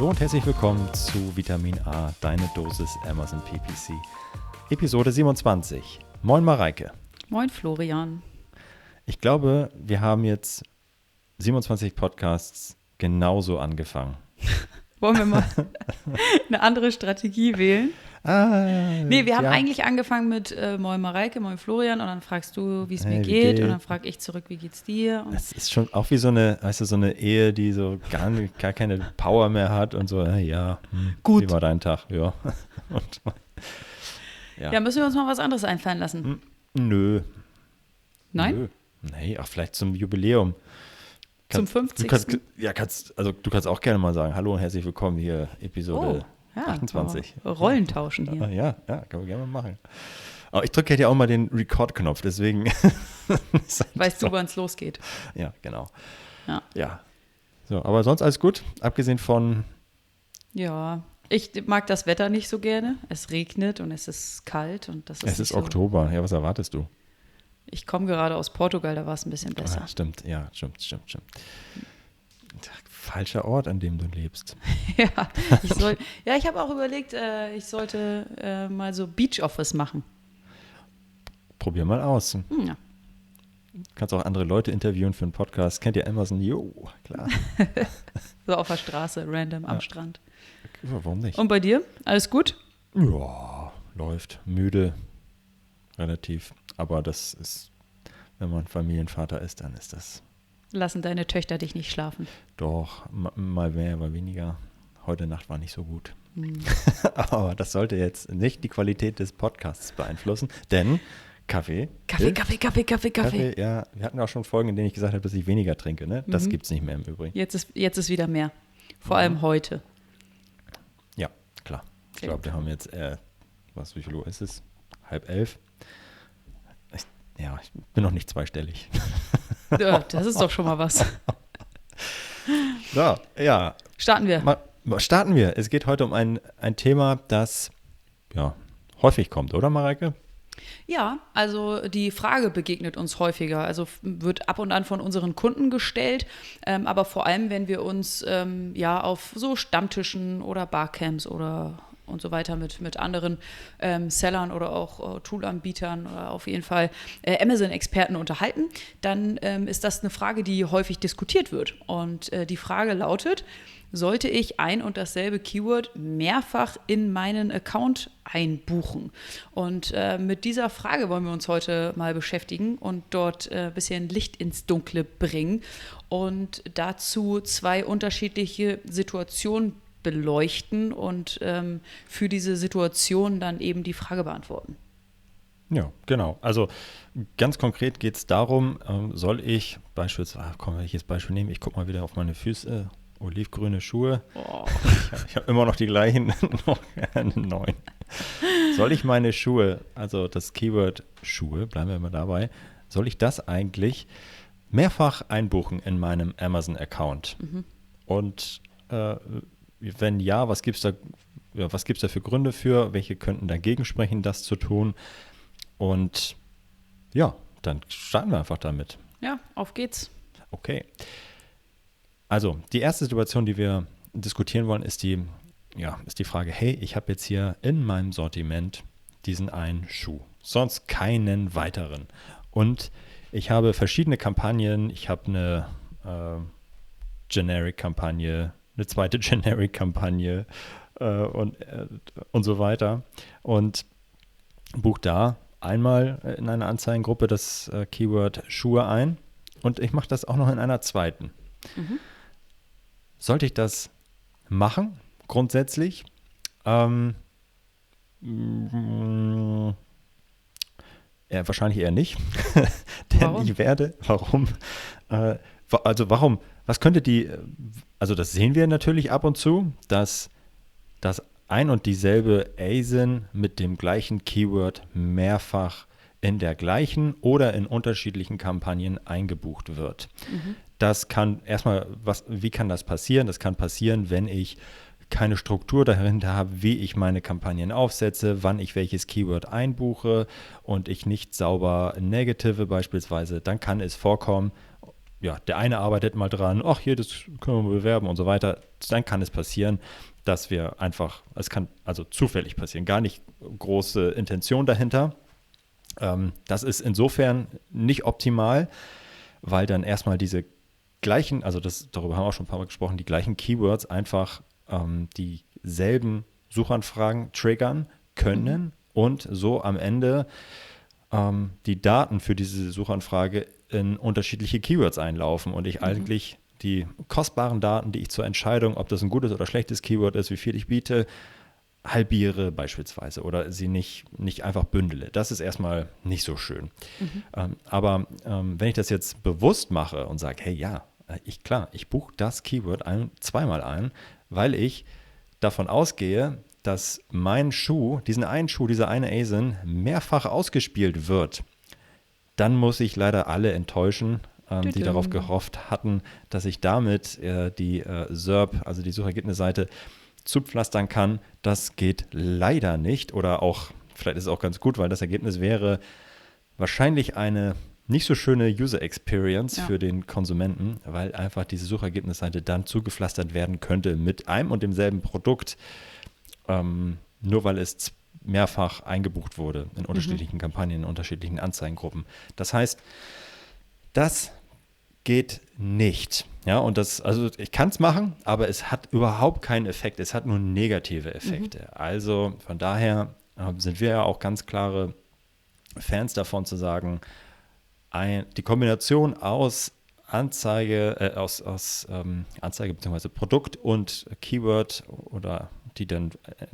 Hallo und herzlich willkommen zu Vitamin A, deine Dosis Amazon PPC. Episode 27. Moin Mareike. Moin Florian. Ich glaube, wir haben jetzt 27 Podcasts genauso angefangen. Wollen wir mal eine andere Strategie wählen? Ah, Nee, wir haben ja. eigentlich angefangen mit äh, Moin Mareike, Moin Florian und dann fragst du, wie es mir Hey, geht geht? und dann frage ich zurück, wie geht's dir? Und Es ist schon auch wie so eine, weißt du, so eine Ehe, die so gar, nicht- gar keine Power mehr hat und so, äh, ja, hm, Gut. Wie war dein Tag? Ja. Und, ja. ja, müssen wir uns mal was anderes einfallen lassen. Nö. Nein? Nö. Nee, auch vielleicht zum Jubiläum. Zum Du 50. kannst, ja, kannst, also du kannst auch gerne mal sagen, hallo und herzlich willkommen hier, Episode ja, 28. oh, Rollen tauschen hier. ja, ja, können wir gerne mal machen. Aber ich drücke ja auch mal den Record-Knopf, deswegen. halt Weißt du, wann es losgeht? Ja, genau. Ja. Ja. So, aber sonst alles gut, abgesehen von Ja, ich mag das Wetter nicht so gerne. Es regnet und es ist kalt und das ist es ist so. Oktober. Ja, was erwartest du? Ich komme gerade aus Portugal, da war es ein bisschen besser. Ah, stimmt, ja, stimmt, stimmt, stimmt. Falscher Ort, an dem du lebst. Ja, ich soll, ja, ich habe auch überlegt, äh, ich sollte äh, mal so Beach Office machen. Probier mal aus. Hm, ja. Kannst auch andere Leute interviewen für einen Podcast. Kennt ihr Amazon? Jo, klar. So auf der Straße, random am Ja. Strand. Ja, warum nicht? Und bei dir? Alles gut? Ja, läuft. Müde, relativ. Aber das ist, wenn man Familienvater ist, dann ist das Lassen deine Töchter dich nicht schlafen. doch ma- mal mehr, mal weniger. Heute Nacht war nicht so gut. Hm. Aber das sollte jetzt nicht die Qualität des Podcasts beeinflussen, denn Kaffee. Kaffee. Kaffee, Kaffee, Kaffee, Kaffee. Ja, wir hatten auch schon Folgen, in denen ich gesagt habe, dass ich weniger trinke. Ne? Das Mhm. gibt es nicht mehr im Übrigen. Jetzt ist, jetzt ist wieder mehr. Vor Mhm. allem heute. Ja, klar. Ich glaube, wir haben jetzt, äh, was, wie viel Uhr ist es? Halb elf? Ja, ich bin noch nicht zweistellig. Ja, das ist doch schon mal was. So, ja, Starten wir. mal, starten wir. Es geht heute um ein, ein Thema, das ja häufig kommt, oder Mareike? Ja, also die Frage begegnet uns häufiger. Also wird ab und an von unseren Kunden gestellt, ähm, aber vor allem, wenn wir uns ähm, ja auf so Stammtischen oder Barcamps oder und so weiter mit, mit anderen ähm, Sellern oder auch äh, Toolanbietern oder auf jeden Fall äh, Amazon-Experten unterhalten, dann ähm, ist das eine Frage, die häufig diskutiert wird. Und äh, die Frage lautet, sollte ich ein und dasselbe Keyword mehrfach in meinen Account einbuchen? Und äh, mit dieser Frage wollen wir uns heute mal beschäftigen und dort äh, ein bisschen Licht ins Dunkle bringen und dazu zwei unterschiedliche Situationen beleuchten und ähm, für diese Situation dann eben die Frage beantworten. Ja, genau. Also ganz konkret geht es darum, ähm, soll ich beispielsweise, komm, wenn ich jetzt Beispiel nehme, ich gucke mal wieder auf meine Füße, olivgrüne Schuhe. Oh. Ich habe hab immer noch die gleichen, noch neuen. Soll ich meine Schuhe, also das Keyword Schuhe, bleiben wir mal dabei, soll ich das eigentlich mehrfach einbuchen in meinem Amazon-Account? Und äh, wenn ja, was gibt es da, was gibt's da für Gründe für? Welche könnten dagegen sprechen, das zu tun? Und ja, dann starten wir einfach damit. Ja, auf geht's. Okay. Also, die erste Situation, die wir diskutieren wollen, ist die, ja, ist die Frage, hey, ich habe jetzt hier in meinem Sortiment diesen einen Schuh, sonst keinen weiteren. Und ich habe verschiedene Kampagnen, ich habe eine äh, Generic-Kampagne, eine zweite Generic-Kampagne äh, und, äh, und so weiter. Und buche da einmal in einer Anzeigengruppe das äh, Keyword Schuhe ein und ich mache das auch noch in einer zweiten. Sollte ich das machen, grundsätzlich? Ähm, mm, ja, wahrscheinlich eher nicht. Denn Warum? ich werde, warum? Äh, also warum, was könnte die, also das sehen wir natürlich ab und zu, dass das ein und dieselbe ASIN mit dem gleichen Keyword mehrfach in der gleichen oder in unterschiedlichen Kampagnen eingebucht wird. Mhm. Das kann erstmal, was, wie kann das passieren? Das kann passieren, wenn ich keine Struktur dahinter habe, wie ich meine Kampagnen aufsetze, wann ich welches Keyword einbuche und ich nicht sauber negative beispielsweise, dann kann es vorkommen, ja, der eine arbeitet mal dran, ach hier, das können wir bewerben und so weiter. Dann kann es passieren, dass wir einfach, es kann also zufällig passieren, gar nicht große Intention dahinter. Ähm, das ist insofern nicht optimal, weil dann erstmal diese gleichen, also das, darüber haben wir auch schon ein paar Mal gesprochen, die gleichen Keywords einfach ähm, dieselben Suchanfragen triggern können mhm. und so am Ende ähm, die Daten für diese Suchanfrage in unterschiedliche Keywords einlaufen und ich mhm. eigentlich die kostbaren Daten, die ich zur Entscheidung, ob das ein gutes oder schlechtes Keyword ist, wie viel ich biete, halbiere beispielsweise oder sie nicht, nicht einfach bündele. Das ist erstmal nicht so schön. Mhm. Ähm, aber ähm, wenn ich das jetzt bewusst mache und sage, hey ja, äh, ich klar, ich buche das Keyword ein, zweimal ein, weil ich davon ausgehe, dass mein Schuh, diesen einen Schuh, dieser eine ASIN, mehrfach ausgespielt wird, dann muss ich leider alle enttäuschen, ähm, die darauf gehofft hatten, dass ich damit äh, die äh, SERP, also die Suchergebnisseite, zupflastern kann. Das geht leider nicht oder auch, vielleicht ist es auch ganz gut, weil das Ergebnis wäre wahrscheinlich eine nicht so schöne User Experience ja. für den Konsumenten, weil einfach diese Suchergebnisseite dann zugepflastert werden könnte mit einem und demselben Produkt, ähm, nur weil es mehrfach eingebucht wurde in mhm. unterschiedlichen mhm. Kampagnen, in unterschiedlichen Anzeigengruppen. Das heißt, das geht nicht. Ja, und das, also ich kann es machen, aber es hat überhaupt keinen Effekt. Es hat nur negative Effekte. Mhm. Also von daher äh, sind wir ja auch ganz klare Fans davon zu sagen, ein, die Kombination aus Anzeige, äh, aus, aus ähm, Anzeige bzw. Produkt und Keyword oder die dann äh,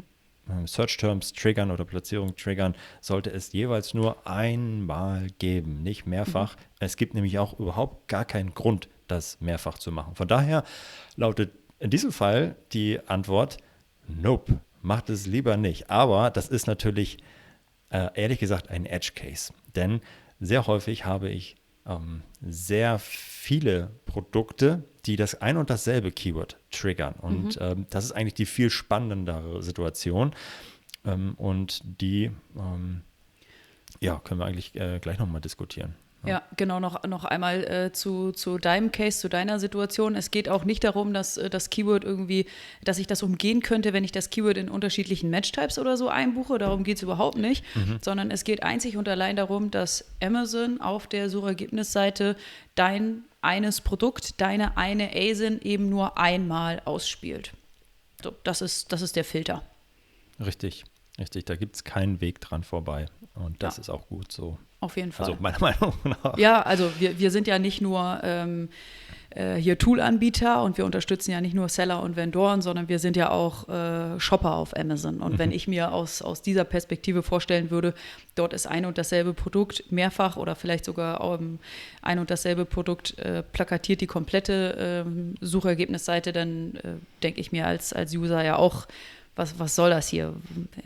Search Terms triggern oder Platzierung triggern, sollte es jeweils nur einmal geben, nicht mehrfach. Mhm. Es gibt nämlich auch überhaupt gar keinen Grund, das mehrfach zu machen. Von daher lautet in diesem Fall die Antwort, nope, macht es lieber nicht. Aber das ist natürlich äh, ehrlich gesagt ein Edge Case, denn sehr häufig habe ich ähm, sehr viele Produkte, die das ein und dasselbe Keyword triggern. Und mhm. ähm, das ist eigentlich die viel spannendere Situation. Ähm, und die, ähm, ja, können wir eigentlich äh, gleich nochmal diskutieren. Ja, genau, noch, noch einmal äh, zu, zu deinem Case, zu deiner Situation. Es geht auch nicht darum, dass äh, das Keyword irgendwie, dass ich das umgehen könnte, wenn ich das Keyword in unterschiedlichen Matchtypes oder so einbuche. Darum geht es überhaupt nicht, mhm. sondern es geht einzig und allein darum, dass Amazon auf der Suchergebnisseite dein eines Produkt, deine eine ASIN eben nur einmal ausspielt. So, das ist, das ist der Filter. Richtig, richtig. Da gibt es keinen Weg dran vorbei. Und das ja. ist auch gut so. Auf jeden Fall. Also meiner Meinung nach. Ja, also wir, wir sind ja nicht nur ähm, äh, hier Tool-Anbieter und wir unterstützen ja nicht nur Seller und Vendoren, sondern wir sind ja auch äh, Shopper auf Amazon. Und mhm. wenn ich mir aus, aus dieser Perspektive vorstellen würde, dort ist ein und dasselbe Produkt mehrfach oder vielleicht sogar ähm, ein und dasselbe Produkt äh, plakatiert die komplette ähm, Suchergebnisseite, dann äh, denke ich mir als, als User ja auch, was, was soll das hier?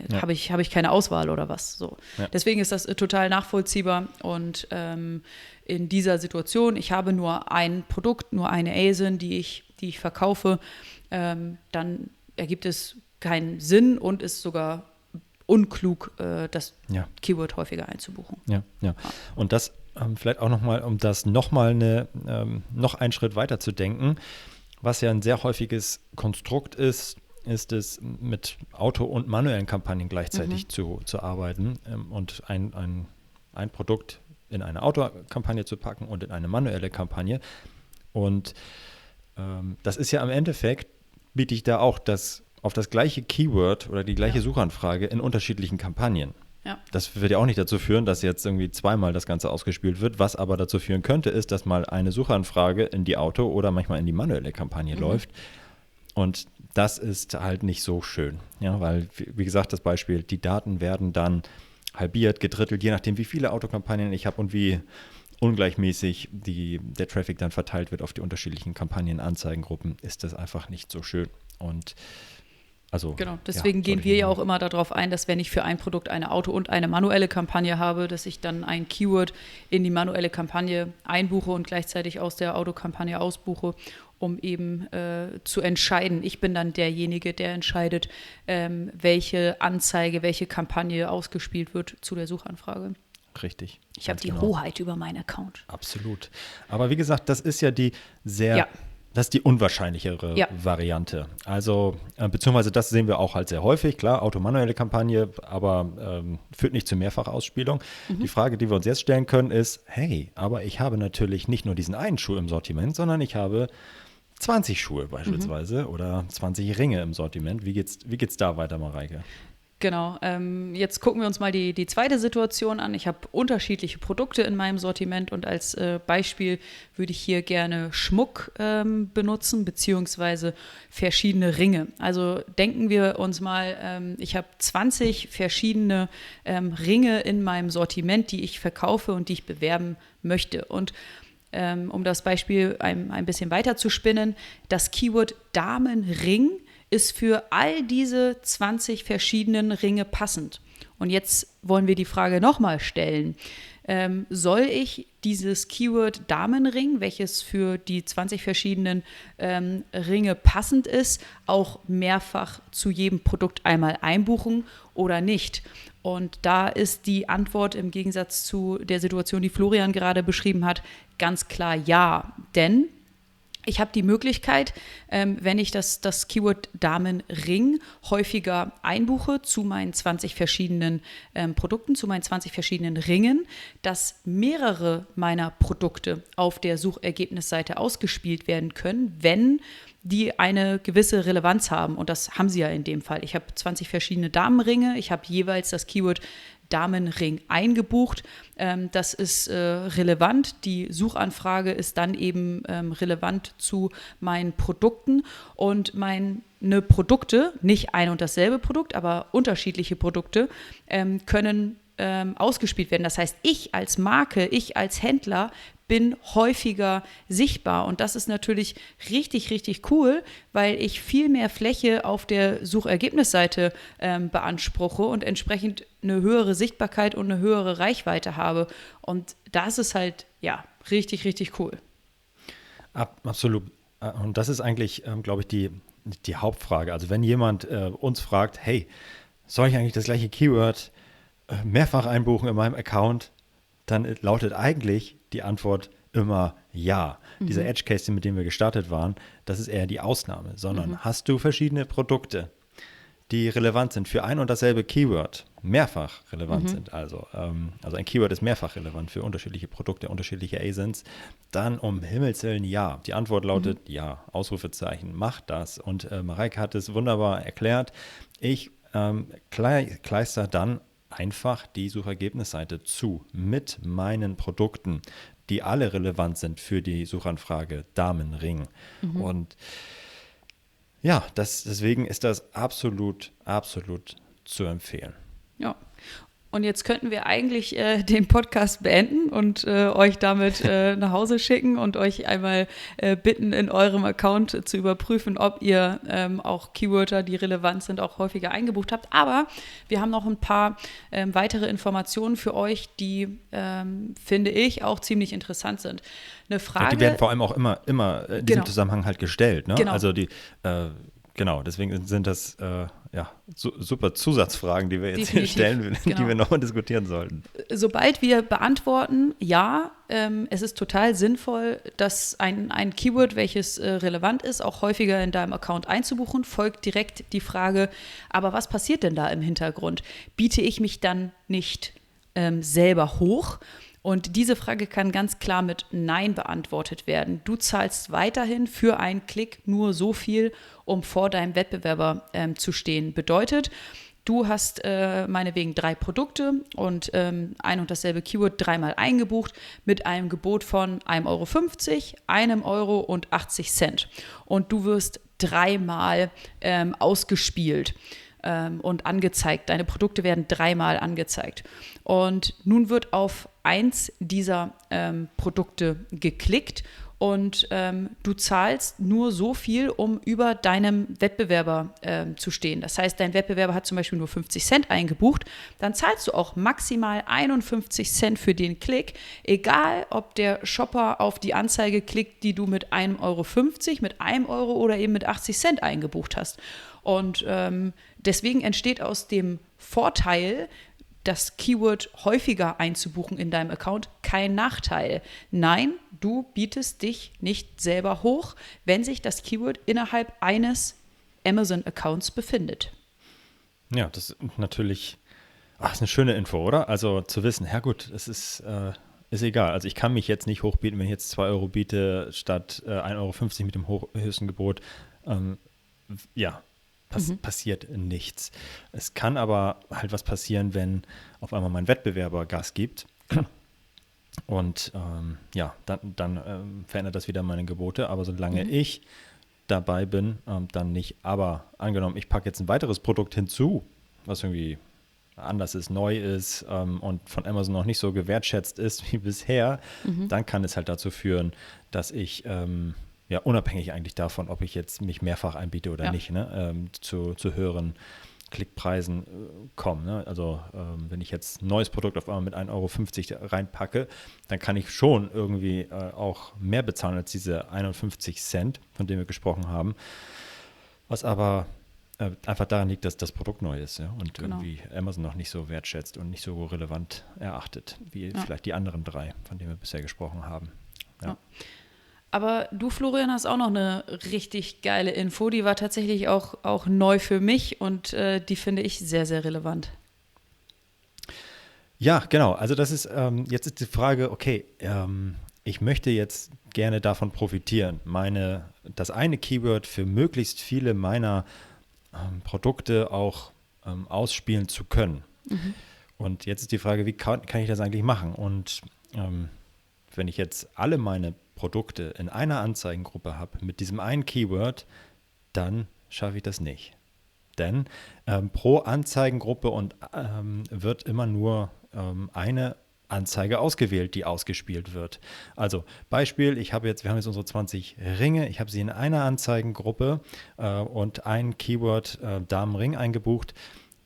Ja. Habe ich, hab ich keine Auswahl oder was? So. Ja. Deswegen ist das äh, total nachvollziehbar und ähm, in dieser Situation, ich habe nur ein Produkt, nur eine ASIN, die ich, die ich verkaufe, ähm, dann ergibt es keinen Sinn und ist sogar unklug, äh, das ja. Keyword häufiger einzubuchen. Ja, ja. Und das ähm, vielleicht auch nochmal, um das nochmal eine, ähm, noch einen Schritt weiter zu denken, was ja ein sehr häufiges Konstrukt ist, ist es, mit Auto- und manuellen Kampagnen gleichzeitig mhm. zu, zu arbeiten ähm, und ein, ein, ein Produkt in eine Autokampagne zu packen und in eine manuelle Kampagne. Und ähm, das ist ja am Endeffekt, biete ich da auch das auf das gleiche Keyword oder die gleiche ja. Suchanfrage in unterschiedlichen Kampagnen. Ja. Das wird ja auch nicht dazu führen, dass jetzt irgendwie zweimal das Ganze ausgespielt wird. Was aber dazu führen könnte, ist, dass mal eine Suchanfrage in die Auto- oder manchmal in die manuelle Kampagne mhm. läuft. Und das ist halt nicht so schön. Ja, weil, wie gesagt, das Beispiel, die Daten werden dann halbiert, gedrittelt, je nachdem, wie viele Autokampagnen ich habe und wie ungleichmäßig die, der Traffic dann verteilt wird auf die unterschiedlichen Kampagnen-Anzeigengruppen, ist das einfach nicht so schön. Und also, genau, deswegen ja, gehen wir ja auch immer darauf ein, dass wenn ich für ein Produkt eine Auto- und eine manuelle Kampagne habe, dass ich dann ein Keyword in die manuelle Kampagne einbuche und gleichzeitig aus der Autokampagne ausbuche, um eben äh, zu entscheiden. Ich bin dann derjenige, der entscheidet, ähm, welche Anzeige, welche Kampagne ausgespielt wird zu der Suchanfrage. Richtig. Ich habe die genau. Hoheit über meinen Account. Absolut. Aber wie gesagt, das ist ja die sehr ja. Das ist die unwahrscheinlichere ja. Variante. Also, äh, beziehungsweise das sehen wir auch halt sehr häufig. Klar, automanuelle Kampagne, aber ähm, führt nicht zu Mehrfachausspielung. Mhm. Die Frage, die wir uns jetzt stellen können, ist: Hey, aber ich habe natürlich nicht nur diesen einen Schuh im Sortiment, sondern ich habe 20 Schuhe beispielsweise mhm. oder 20 Ringe im Sortiment. Wie geht's, wie geht's da weiter, Mareike? Genau. Ähm, jetzt gucken wir uns mal die, die zweite Situation an. Ich habe unterschiedliche Produkte in meinem Sortiment und als äh, Beispiel würde ich hier gerne Schmuck ähm, benutzen, beziehungsweise verschiedene Ringe. Also denken wir uns mal, ähm, ich habe 20 verschiedene ähm, Ringe in meinem Sortiment, die ich verkaufe und die ich bewerben möchte. Und ähm, um das Beispiel ein, ein bisschen weiter zu spinnen, das Keyword Damenring ist für all diese 20 verschiedenen Ringe passend. Und jetzt wollen wir die Frage nochmal stellen. Ähm, soll ich dieses Keyword Damenring, welches für die 20 verschiedenen ähm, Ringe passend ist, auch mehrfach zu jedem Produkt einmal einbuchen oder nicht? Und da ist die Antwort im Gegensatz zu der Situation, die Florian gerade beschrieben hat, ganz klar ja. Denn ich habe die Möglichkeit, ähm, wenn ich das, das Keyword Damenring häufiger einbuche zu meinen 20 verschiedenen ähm, Produkten, zu meinen 20 verschiedenen Ringen, dass mehrere meiner Produkte auf der Suchergebnisseite ausgespielt werden können, wenn die eine gewisse Relevanz haben. Und das haben sie ja in dem Fall. Ich habe 20 verschiedene Damenringe, ich habe jeweils das Keyword Damenring eingebucht. Ähm, das ist äh, relevant. Die Suchanfrage ist dann eben ähm, relevant zu meinen Produkten und meine Produkte, nicht ein und dasselbe Produkt, aber unterschiedliche Produkte, ähm, können ähm, ausgespielt werden. Das heißt, ich als Marke, ich als Händler bin häufiger sichtbar. Und das ist natürlich richtig, richtig cool, weil ich viel mehr Fläche auf der Suchergebnisseite ähm, beanspruche und entsprechend eine höhere Sichtbarkeit und eine höhere Reichweite habe. Und das ist halt, ja, richtig, richtig cool. Absolut. Äh, und das ist eigentlich, ähm, glaube ich, die, die Hauptfrage. Also wenn jemand äh, uns fragt, hey, soll ich eigentlich das gleiche Keyword äh, mehrfach einbuchen in meinem Account? Dann lautet eigentlich die Antwort immer ja. Mhm. Dieser Edge Case, mit dem wir gestartet waren, das ist eher die Ausnahme, sondern mhm. hast du verschiedene Produkte, die relevant sind für ein und dasselbe Keyword, mehrfach relevant mhm. sind, also, ähm, also ein Keyword ist mehrfach relevant für unterschiedliche Produkte, unterschiedliche ASINs, dann um Himmels Willen ja. Die Antwort lautet mhm. ja, Ausrufezeichen, mach das. Und äh, Mareike hat es wunderbar erklärt. Ich ähm, kleister dann einfach die Suchergebnisseite zu mit meinen Produkten, die alle relevant sind für die Suchanfrage Damenring. Mhm. Und ja, das, deswegen ist das absolut, absolut zu empfehlen. Ja. Und jetzt könnten wir eigentlich äh, den Podcast beenden und äh, euch damit äh, nach Hause schicken und euch einmal äh, bitten, in eurem Account zu überprüfen, ob ihr ähm, auch Keywörter, die relevant sind, auch häufiger eingebucht habt. Aber wir haben noch ein paar ähm, weitere Informationen für euch, die, ähm, finde ich, auch ziemlich interessant sind. Eine Frage. Ja, die werden vor allem auch immer, immer in diesem genau. Zusammenhang halt gestellt. Ne? Genau. Also die äh, Genau, deswegen sind das äh, ja, su super Zusatzfragen, die wir jetzt Definitiv, hier stellen, genau. die wir nochmal diskutieren sollten. Sobald wir beantworten, ja, ähm, es ist total sinnvoll, dass ein, ein Keyword, welches äh, relevant ist, auch häufiger in deinem Account einzubuchen, folgt direkt die Frage, aber was passiert denn da im Hintergrund? Biete ich mich dann nicht ähm, selber hoch? Und diese Frage kann ganz klar mit Nein beantwortet werden. Du zahlst weiterhin für einen Klick nur so viel, um vor deinem Wettbewerber ähm, zu stehen. Bedeutet, du hast äh, meinetwegen drei Produkte und ähm, ein und dasselbe Keyword dreimal eingebucht mit einem Gebot von 1,50 Euro, einem Euro und 80 Cent. Und du wirst dreimal ähm, ausgespielt. Ähm, und angezeigt. Deine Produkte werden dreimal angezeigt. Und nun wird auf eins dieser ähm, Produkte geklickt und ähm, du zahlst nur so viel, um über deinem Wettbewerber ähm, zu stehen. Das heißt, dein Wettbewerber hat zum Beispiel nur 50 Cent eingebucht, dann zahlst du auch maximal 51 Cent für den Klick, egal ob der Shopper auf die Anzeige klickt, die du mit 1,50 Euro, mit einem Euro oder eben mit 80 Cent eingebucht hast. Und ähm, deswegen entsteht aus dem Vorteil, das Keyword häufiger einzubuchen in deinem Account kein Nachteil. Nein, du bietest dich nicht selber hoch, wenn sich das Keyword innerhalb eines Amazon-Accounts befindet. Ja, das ist natürlich ach, ist eine schöne Info, oder? Also zu wissen, ja gut, es ist, äh, ist egal. Also ich kann mich jetzt nicht hochbieten, wenn ich jetzt 2 Euro biete statt äh, 1,50 Euro mit dem höchsten Gebot. Ähm, ja, pass mhm. passiert nichts. Es kann aber halt was passieren, wenn auf einmal mein Wettbewerber Gas gibt. Und ähm, ja, dann, dann ähm, verändert das wieder meine Gebote. Aber solange mhm. ich dabei bin, ähm, dann nicht. Aber angenommen, ich packe jetzt ein weiteres Produkt hinzu, was irgendwie anders ist, neu ist ähm, und von Amazon noch nicht so gewertschätzt ist wie bisher, mhm. dann kann es halt dazu führen, dass ich ähm, ja, unabhängig eigentlich davon, ob ich jetzt mich mehrfach einbiete oder ja. nicht, ne, ähm, zu, zu höheren Klickpreisen äh, komme. Ne? Also ähm, wenn ich jetzt ein neues Produkt auf einmal mit 1,50 Euro reinpacke, dann kann ich schon irgendwie äh, auch mehr bezahlen als diese 51 Cent, von denen wir gesprochen haben. Was aber äh, einfach daran liegt, dass das Produkt neu ist ja? und genau. irgendwie Amazon noch nicht so wertschätzt und nicht so relevant erachtet, wie ja. vielleicht die anderen drei, von denen wir bisher gesprochen haben. ja. Aber du, Florian, hast auch noch eine richtig geile Info. Die war tatsächlich auch, auch neu für mich und äh, die finde ich sehr, sehr relevant. Ja, genau. Also das ist, ähm, jetzt ist die Frage, okay, ähm, ich möchte jetzt gerne davon profitieren, meine, das eine Keyword für möglichst viele meiner ähm, Produkte auch ähm, ausspielen zu können. Mhm. Und jetzt ist die Frage, wie kann, kann ich das eigentlich machen? Und ähm, wenn ich jetzt alle meine Produkte in einer Anzeigengruppe habe mit diesem einen Keyword, dann schaffe ich das nicht. Denn ähm, pro Anzeigengruppe und ähm, wird immer nur ähm, eine Anzeige ausgewählt, die ausgespielt wird. Also Beispiel, ich habe jetzt, wir haben jetzt unsere 20 Ringe, ich habe sie in einer Anzeigengruppe äh, und ein Keyword äh, Damenring eingebucht,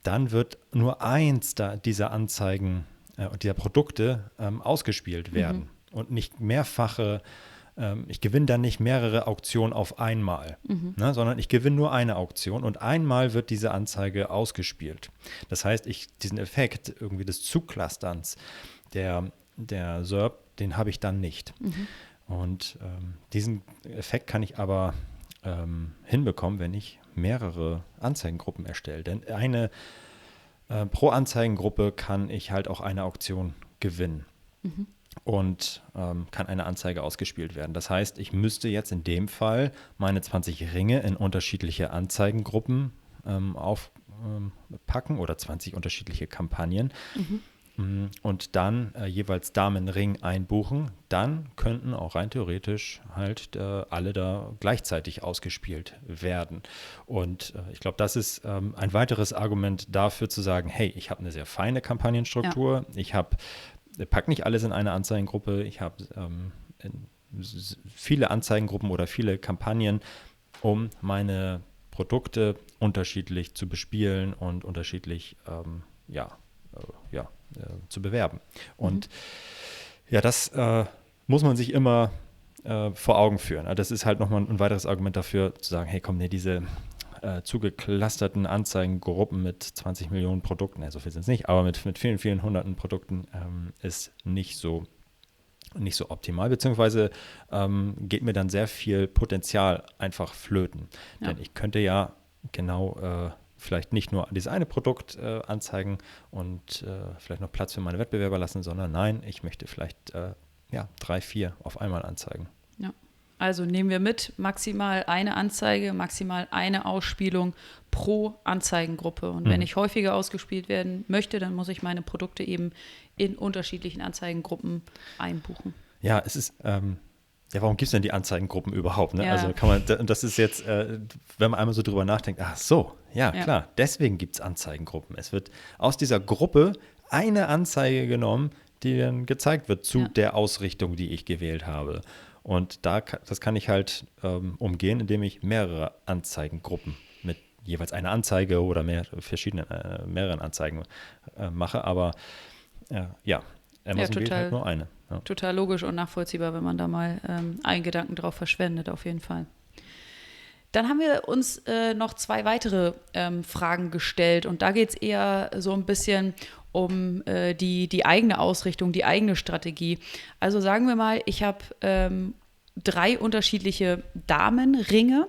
dann wird nur eins dieser Anzeigen äh, und dieser Produkte ähm, ausgespielt werden. Mhm und nicht mehrfache, ähm, ich gewinne dann nicht mehrere Auktionen auf einmal, mhm. ne, sondern ich gewinne nur eine Auktion und einmal wird diese Anzeige ausgespielt. Das heißt, ich diesen Effekt irgendwie des Zugclusterns, der, der SERP, den habe ich dann nicht. Mhm. Und ähm, diesen Effekt kann ich aber ähm, hinbekommen, wenn ich mehrere Anzeigengruppen erstelle. Denn eine äh, pro Anzeigengruppe kann ich halt auch eine Auktion gewinnen. Mhm und ähm, kann eine Anzeige ausgespielt werden. Das heißt, ich müsste jetzt in dem Fall meine 20 Ringe in unterschiedliche Anzeigengruppen ähm, aufpacken ähm, oder 20 unterschiedliche Kampagnen. Mhm. Mm, und dann äh, jeweils Damenring einbuchen, dann könnten auch rein theoretisch halt äh, alle da gleichzeitig ausgespielt werden. Und äh, ich glaube, das ist ähm, ein weiteres Argument dafür zu sagen, hey, ich habe eine sehr feine Kampagnenstruktur, ja. ich habe packe nicht alles in eine Anzeigengruppe. Ich habe ähm, viele Anzeigengruppen oder viele Kampagnen, um meine Produkte unterschiedlich zu bespielen und unterschiedlich ähm, ja, äh, ja, äh, zu bewerben. Und mhm. ja, das äh, muss man sich immer äh, vor Augen führen. Das ist halt nochmal ein weiteres Argument dafür, zu sagen, hey, komm, nee, diese äh, zugeclusterten Anzeigengruppen mit 20 Millionen Produkten, also so viel sind es nicht, aber mit, mit vielen, vielen hunderten Produkten ähm, ist nicht so nicht so optimal, beziehungsweise ähm, geht mir dann sehr viel Potenzial einfach flöten. Ja. Denn ich könnte ja genau äh, vielleicht nicht nur dieses eine Produkt äh, anzeigen und äh, vielleicht noch Platz für meine Wettbewerber lassen, sondern nein, ich möchte vielleicht äh, ja, drei, vier auf einmal anzeigen. Also nehmen wir mit, maximal eine Anzeige, maximal eine Ausspielung pro Anzeigengruppe. Und mhm. wenn ich häufiger ausgespielt werden möchte, dann muss ich meine Produkte eben in unterschiedlichen Anzeigengruppen einbuchen. Ja, es ist, ähm, ja, warum gibt es denn die Anzeigengruppen überhaupt? Ne? Ja. Also kann man, das ist jetzt, äh, wenn man einmal so drüber nachdenkt, ach so, ja, Ja. klar, deswegen gibt es Anzeigengruppen. Es wird aus dieser Gruppe eine Anzeige genommen, die dann gezeigt wird zu Ja. der Ausrichtung, die ich gewählt habe. Und da, das kann ich halt ähm, umgehen, indem ich mehrere Anzeigengruppen mit jeweils einer Anzeige oder mehr, verschiedenen, äh, mehreren Anzeigen äh, mache. Aber äh, ja, Amazon wählt total. halt nur eine. Ja. Total logisch und nachvollziehbar, wenn man da mal ähm, einen Gedanken drauf verschwendet, auf jeden Fall. Dann haben wir uns äh, noch zwei weitere ähm, Fragen gestellt und da geht es eher so ein bisschen um äh, die, die eigene Ausrichtung, die eigene Strategie. Also sagen wir mal, ich habe ähm, drei unterschiedliche Damenringe,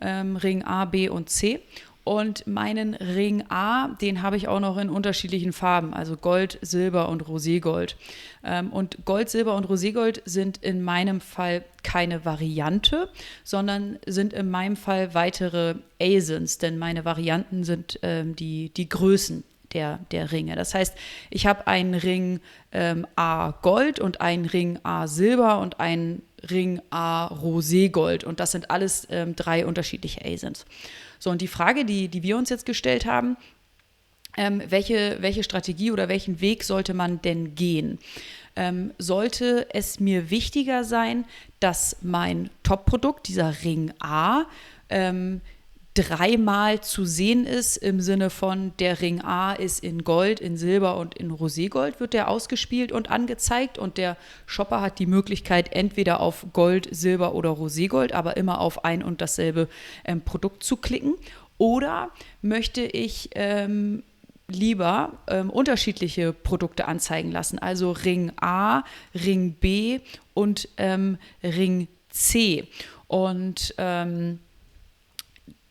ähm, Ring A, B und C. Und meinen Ring A, den habe ich auch noch in unterschiedlichen Farben, also Gold, Silber und Roségold. Ähm, und Gold, Silber und Roségold sind in meinem Fall keine Variante, sondern sind in meinem Fall weitere ASINs, denn meine Varianten sind ähm, die, die Größen der, der Ringe. Das heißt, ich habe einen Ring ähm, A Gold und einen Ring A Silber und einen Ring A Roségold. Und das sind alles ähm, drei unterschiedliche ASINs. So, und die Frage, die, die wir uns jetzt gestellt haben, ähm, welche, welche Strategie oder welchen Weg sollte man denn gehen? Ähm, sollte es mir wichtiger sein, dass mein Top-Produkt, dieser Ring A, ähm, dreimal zu sehen ist, im Sinne von der Ring A ist in Gold, in Silber und in Roségold wird der ausgespielt und angezeigt und der Shopper hat die Möglichkeit, entweder auf Gold, Silber oder Roségold, aber immer auf ein und dasselbe ähm, Produkt zu klicken. Oder möchte ich ähm, lieber ähm, unterschiedliche Produkte anzeigen lassen, also Ring A, Ring B und ähm, Ring C. Und ähm,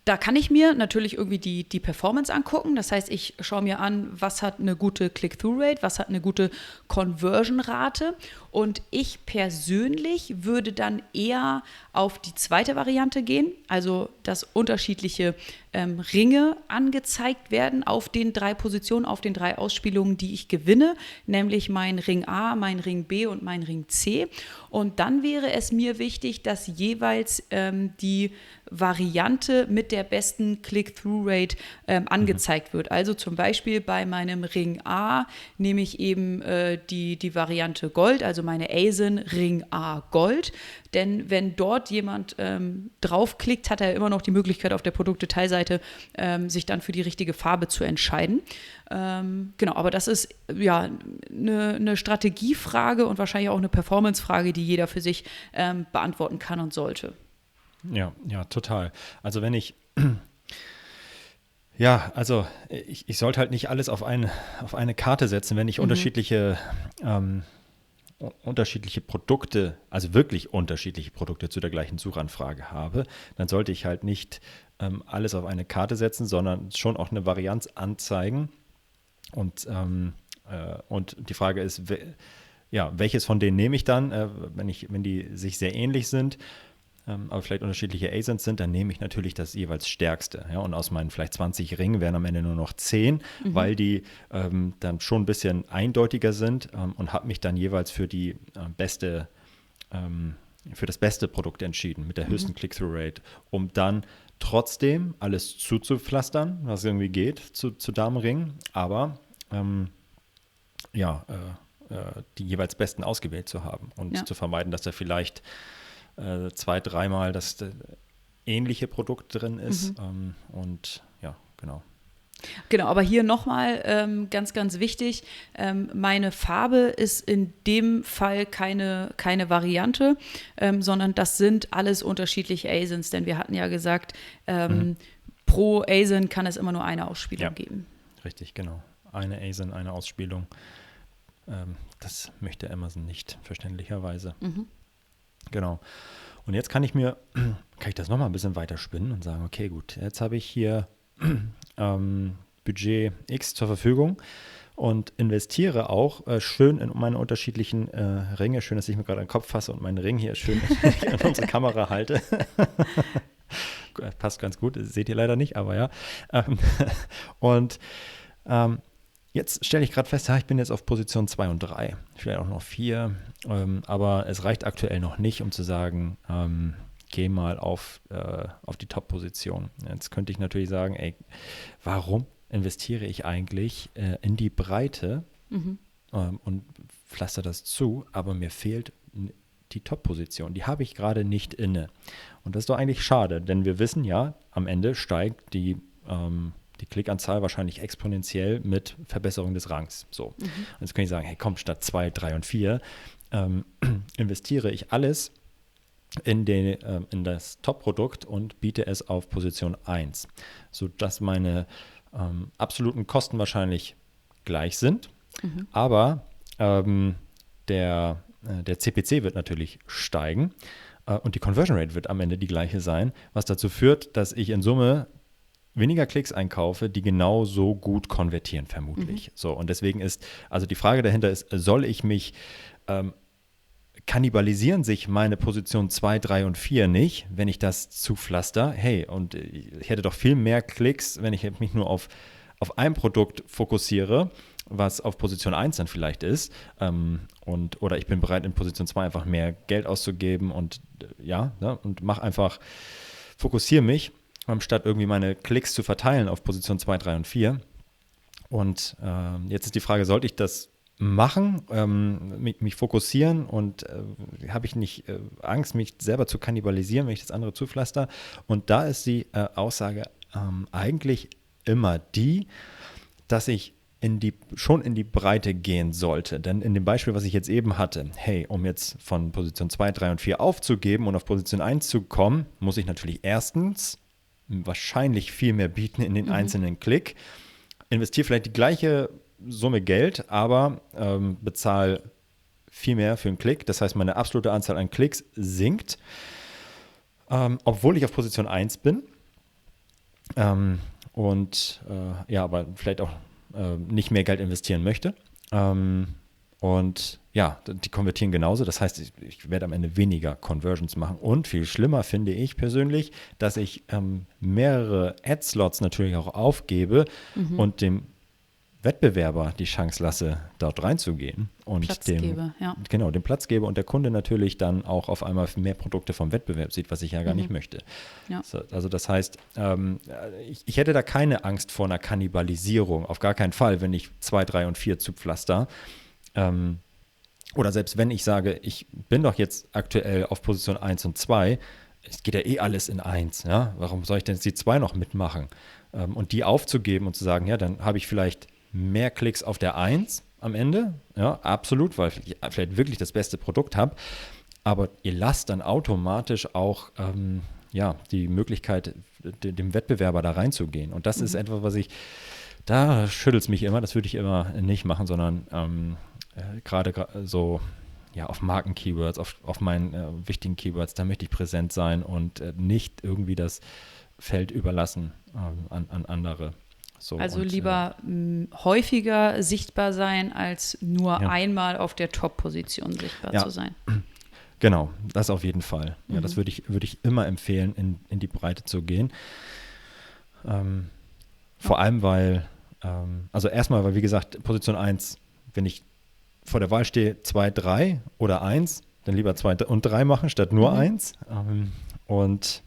da kann ich mir natürlich irgendwie die, die Performance angucken. Das heißt, ich schaue mir an, was hat eine gute Click-Through-Rate, was hat eine gute Conversion-Rate. Und ich persönlich würde dann eher auf die zweite Variante gehen, also dass unterschiedliche ähm, Ringe angezeigt werden auf den drei Positionen, auf den drei Ausspielungen, die ich gewinne, nämlich mein Ring A, mein Ring B und mein Ring C. Und dann wäre es mir wichtig, dass jeweils ähm, die Variante mit der besten Click-Through-Rate ähm, angezeigt wird. Also zum Beispiel bei meinem Ring A nehme ich eben äh, die, die Variante Gold, also meine ASIN Ring A Gold. Denn wenn dort jemand ähm, draufklickt, hat er immer noch die Möglichkeit auf der Produktdetailseite ähm, sich dann für die richtige Farbe zu entscheiden. Ähm, genau, aber das ist ja eine, eine Strategiefrage und wahrscheinlich auch eine Performancefrage, die jeder für sich ähm, beantworten kann und sollte. Ja, ja, total. Also wenn ich, ja, also ich, ich sollte halt nicht alles auf eine, auf eine Karte setzen, wenn ich unterschiedliche, ähm, unterschiedliche Produkte, also wirklich unterschiedliche Produkte zu der gleichen Suchanfrage habe, dann sollte ich halt nicht ähm, alles auf eine Karte setzen, sondern schon auch eine Varianz anzeigen. Und, ähm, äh, und die Frage ist, we- ja, welches von denen nehme ich dann, äh, wenn, ich, wenn die sich sehr ähnlich sind, ähm, aber vielleicht unterschiedliche ASINs sind, dann nehme ich natürlich das jeweils stärkste. Ja? Und aus meinen vielleicht 20 Ringen werden am Ende nur noch 10, weil die ähm, dann schon ein bisschen eindeutiger sind ähm, und habe mich dann jeweils für die äh, beste, ähm, für das beste Produkt entschieden mit der höchsten Click-Through-Rate, um dann trotzdem alles zuzupflastern, was irgendwie geht zu, zu Damenringen, aber ähm, ja, äh, äh, die jeweils besten ausgewählt zu haben und Ja. zu vermeiden, dass da vielleicht äh, zwei, dreimal das äh, ähnliche Produkt drin ist. Ähm, und ja, genau. Genau, aber hier nochmal ähm, ganz, ganz wichtig, ähm, meine Farbe ist in dem Fall keine, keine Variante, ähm, sondern das sind alles unterschiedliche ASINs, denn wir hatten ja gesagt, ähm, pro ASIN kann es immer nur eine Ausspielung Ja. geben. Richtig, genau. Eine ASIN, eine Ausspielung. Ähm, das möchte Amazon nicht, verständlicherweise. Genau. Und jetzt kann ich mir, kann ich das nochmal ein bisschen weiter spinnen und sagen, okay, gut, jetzt habe ich hier ähm, Budget X zur Verfügung und investiere auch äh, schön in meine unterschiedlichen äh, Ringe. Schön, dass ich mir gerade den Kopf fasse und meinen Ring hier schön an unsere Kamera halte. Passt ganz gut, das seht ihr leider nicht, aber ja. Ähm, und ähm, Jetzt stelle ich gerade fest, ja, ich bin jetzt auf Position 2 und 3, vielleicht auch noch 4, ähm, aber es reicht aktuell noch nicht, um zu sagen, ähm, geh mal auf, äh, auf die Top-Position. Jetzt könnte ich natürlich sagen, ey, warum investiere ich eigentlich äh, in die Breite mhm. ähm, und pflaster das zu, aber mir fehlt die Top-Position. Die habe ich gerade nicht inne. Und das ist doch eigentlich schade, denn wir wissen ja, am Ende steigt die ähm, die Klickanzahl wahrscheinlich exponentiell mit Verbesserung des Rangs. So. Mhm. Und jetzt kann ich sagen, hey komm, statt 2, 3 und 4 ähm, investiere ich alles in, den, äh, in das Top-Produkt und biete es auf Position 1, sodass meine ähm, absoluten Kosten wahrscheinlich gleich sind, mhm. aber ähm, der, äh, der CPC wird natürlich steigen äh, und die Conversion Rate wird am Ende die gleiche sein, was dazu führt, dass ich in Summe weniger Klicks einkaufe, die genau so gut konvertieren, vermutlich. Mhm. So, und deswegen ist, also die Frage dahinter ist, soll ich mich ähm, kannibalisieren sich meine Position 2, 3 und 4 nicht, wenn ich das zupflaster? Hey, und ich hätte doch viel mehr Klicks, wenn ich mich nur auf, auf ein Produkt fokussiere, was auf Position 1 dann vielleicht ist. Ähm, und, oder ich bin bereit, in Position 2 einfach mehr Geld auszugeben und ja, ne, und mach einfach, fokussiere mich statt irgendwie meine Klicks zu verteilen auf Position 2, 3 und 4. Und äh, jetzt ist die Frage, sollte ich das machen, ähm, mich, mich, fokussieren und äh, habe ich nicht äh, Angst, mich selber zu kannibalisieren, wenn ich das andere zupflaster? Und da ist die äh, Aussage ähm, eigentlich immer die, dass ich in die, schon in die Breite gehen sollte. Denn in dem Beispiel, was ich jetzt eben hatte, hey, um jetzt von Position 2, 3 und 4 aufzugeben und auf Position 1 zu kommen, muss ich natürlich erstens wahrscheinlich viel mehr bieten in den mhm. einzelnen Klick. Investiere vielleicht die gleiche Summe Geld, aber ähm, bezahle viel mehr für einen Klick. Das heißt, meine absolute Anzahl an Klicks sinkt, ähm, obwohl ich auf Position 1 bin. Ähm, und äh, ja, aber vielleicht auch äh, nicht mehr Geld investieren möchte. Ähm, und ja, die konvertieren genauso. Das heißt, ich, ich, werde am Ende weniger Conversions machen. Und viel schlimmer finde ich persönlich, dass ich ähm, mehrere Ad-Slots natürlich auch aufgebe mhm. und dem Wettbewerber die Chance lasse, dort reinzugehen und Platz dem, gebe, ja. genau, den Platz gebe und der Kunde natürlich dann auch auf einmal mehr Produkte vom Wettbewerb sieht, was ich ja gar mhm. nicht möchte. Ja. So, also das heißt, ähm, ich, ich, hätte da keine Angst vor einer Kannibalisierung, auf gar keinen Fall, wenn ich zwei, drei und vier zupflaster. Ähm, oder selbst wenn ich sage, ich bin doch jetzt aktuell auf Position 1 und 2, es geht ja eh alles in 1, ja? Warum soll ich denn jetzt die 2 noch mitmachen? Ähm, und die aufzugeben und zu sagen, ja, dann habe ich vielleicht mehr Klicks auf der 1 am Ende, ja, absolut, weil ich vielleicht wirklich das beste Produkt habe, aber ihr lasst dann automatisch auch ähm, ja, die Möglichkeit, dem Wettbewerber da reinzugehen. Und das mhm. ist etwas, was ich, da schüttelt es mich immer, das würde ich immer nicht machen, sondern ähm, äh, gerade so ja, auf Marken-Keywords, auf, auf meinen äh, wichtigen Keywords, da möchte ich präsent sein und äh, nicht irgendwie das Feld überlassen äh, an, an andere. So, also und, lieber äh, häufiger sichtbar sein, als nur ja. einmal auf der Top-Position sichtbar ja. zu sein. Genau, das auf jeden Fall. Ja, mhm. das würde ich, würd ich immer empfehlen, in, in die Breite zu gehen. Ähm, vor allem, weil, ähm, also erstmal, weil wie gesagt, Position 1, wenn ich vor der Wahl stehe, 2, 3 oder 1, dann lieber 2 und 3 machen statt nur 1. Mhm. Ähm, und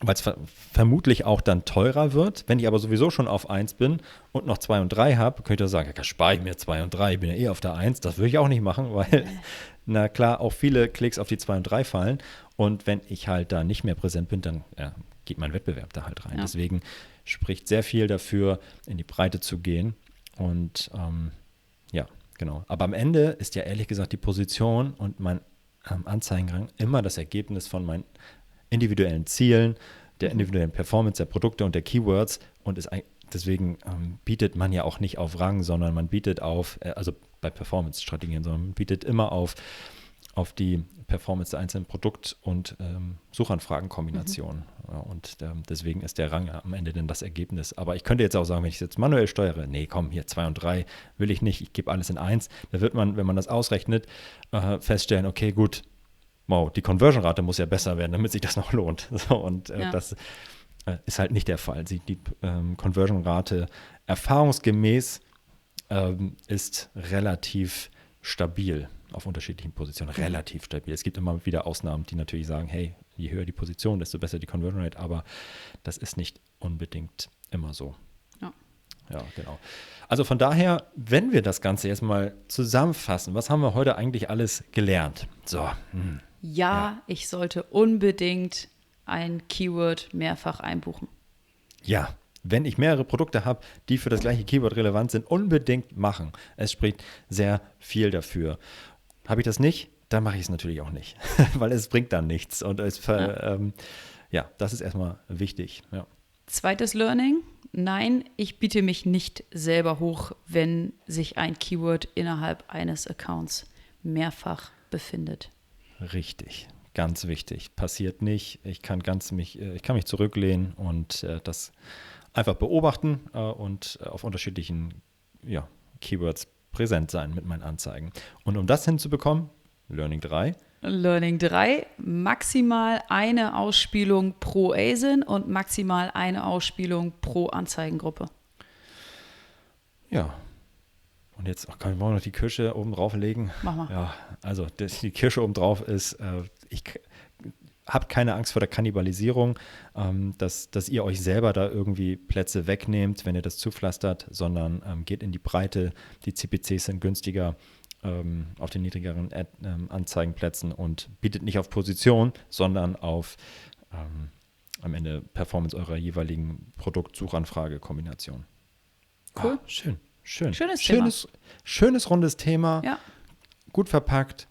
weil es ver vermutlich auch dann teurer wird. Wenn ich aber sowieso schon auf 1 bin und noch 2 und 3 habe, könnte ich sagen, ja, spare ich mir 2 und 3, ich bin ja eh auf der 1. Das würde ich auch nicht machen, weil, na klar, auch viele Klicks auf die 2 und 3 fallen. Und wenn ich halt da nicht mehr präsent bin, dann ja, geht mein Wettbewerb da halt rein. Ja. Deswegen spricht sehr viel dafür, in die Breite zu gehen. Und ähm, ja, Genau. Aber am Ende ist ja ehrlich gesagt die Position und mein ähm, Anzeigenrang immer das Ergebnis von meinen individuellen Zielen, der individuellen Performance der Produkte und der Keywords und ist deswegen ähm, bietet man ja auch nicht auf Rang, sondern man bietet auf, äh, also bei Performance-Strategien, sondern man bietet immer auf auf die Performance der einzelnen Produkt- und ähm, Suchanfragenkombinationen. Mhm. Ja, und ähm, deswegen ist der Rang am Ende dann das Ergebnis. Aber ich könnte jetzt auch sagen, wenn ich es jetzt manuell steuere, nee, komm, hier zwei und drei will ich nicht, ich gebe alles in eins. Da wird man, wenn man das ausrechnet, äh, feststellen, okay, gut, wow, die Conversion-Rate muss ja besser werden, damit sich das noch lohnt. So, und äh, ja. das äh, ist halt nicht der Fall. Sie, die ähm, Conversion-Rate erfahrungsgemäß ähm, ist relativ stabil auf unterschiedlichen Positionen. Mhm. Relativ stabil. Es gibt immer wieder Ausnahmen, die natürlich sagen, hey, je höher die Position, desto besser die Conversion Rate, aber das ist nicht unbedingt immer so. Ja. Ja, genau. Also von daher, wenn wir das Ganze jetzt mal zusammenfassen, was haben wir heute eigentlich alles gelernt? So, hm. Ja, ich sollte unbedingt ein Keyword mehrfach einbuchen. ja, wenn ich mehrere Produkte habe, die für das gleiche Keyword relevant sind, unbedingt machen. Es spricht sehr viel dafür. Habe ich das nicht, dann mache ich es natürlich auch nicht, weil es bringt dann nichts. Und es ja. Ähm, ja, das ist erstmal wichtig. Ja. Zweites Learning. Nein, ich biete mich nicht selber hoch, wenn sich ein Keyword innerhalb eines Accounts mehrfach befindet. Richtig, ganz wichtig. Passiert nicht. Ich kann ganz mich, ich kann mich zurücklehnen und äh, das einfach beobachten äh, und auf unterschiedlichen ja, Keywords präsent sein mit meinen Anzeigen. Und um das hinzubekommen, Learning 3. Learning 3, maximal eine Ausspielung pro ASIN und maximal eine Ausspielung pro Anzeigengruppe. Ja. Und jetzt ach, kann ich noch die Kirsche oben drauf legen. Mach mal. Ja, also das, die Kirsche oben drauf ist, äh, ich habt keine Angst vor der Kannibalisierung, ähm, dass, dass ihr euch selber da irgendwie Plätze wegnehmt, wenn ihr das zupflastert, sondern ähm, geht in die Breite. Die CPCs sind günstiger ähm, auf den niedrigeren Ad, ähm, Anzeigenplätzen und bietet nicht auf Position, sondern auf ähm, am Ende Performance eurer jeweiligen Produkt-Suchanfrage-Kombination. Cool. Ah, schön, schön. Schönes schönes, Thema. Schönes, rundes Thema. Ja. Gut verpackt.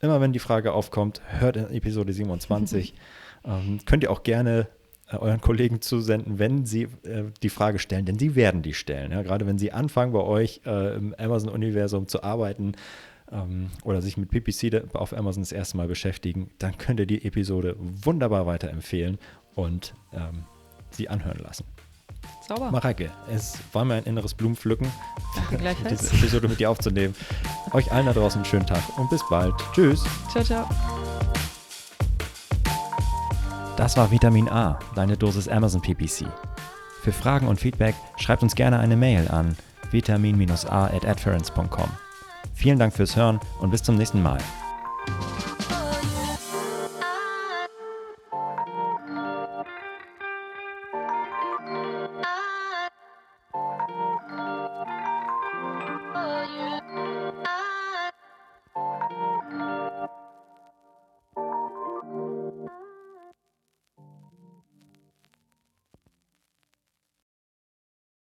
Immer wenn die Frage aufkommt, hört in Episode 27. ähm, könnt ihr auch gerne äh, euren Kollegen zusenden, wenn sie äh, die Frage stellen, denn sie werden die stellen. Ja? Gerade wenn sie anfangen, bei euch äh, im Amazon-Universum zu arbeiten ähm, oder sich mit PPC auf Amazon das erste Mal beschäftigen, dann könnt ihr die Episode wunderbar weiterempfehlen und ähm, sie anhören lassen. Sauber. Mareike, es war mir ein inneres Blumenpflücken, diese Episode mit dir aufzunehmen. Euch allen da draußen einen schönen Tag und bis bald. Tschüss. Ciao, ciao. Das war Vitamin A, deine Dosis Amazon PPC. Für Fragen und Feedback schreibt uns gerne eine Mail an vitamin-a at adference.com. Vielen Dank fürs Hören und bis zum nächsten Mal.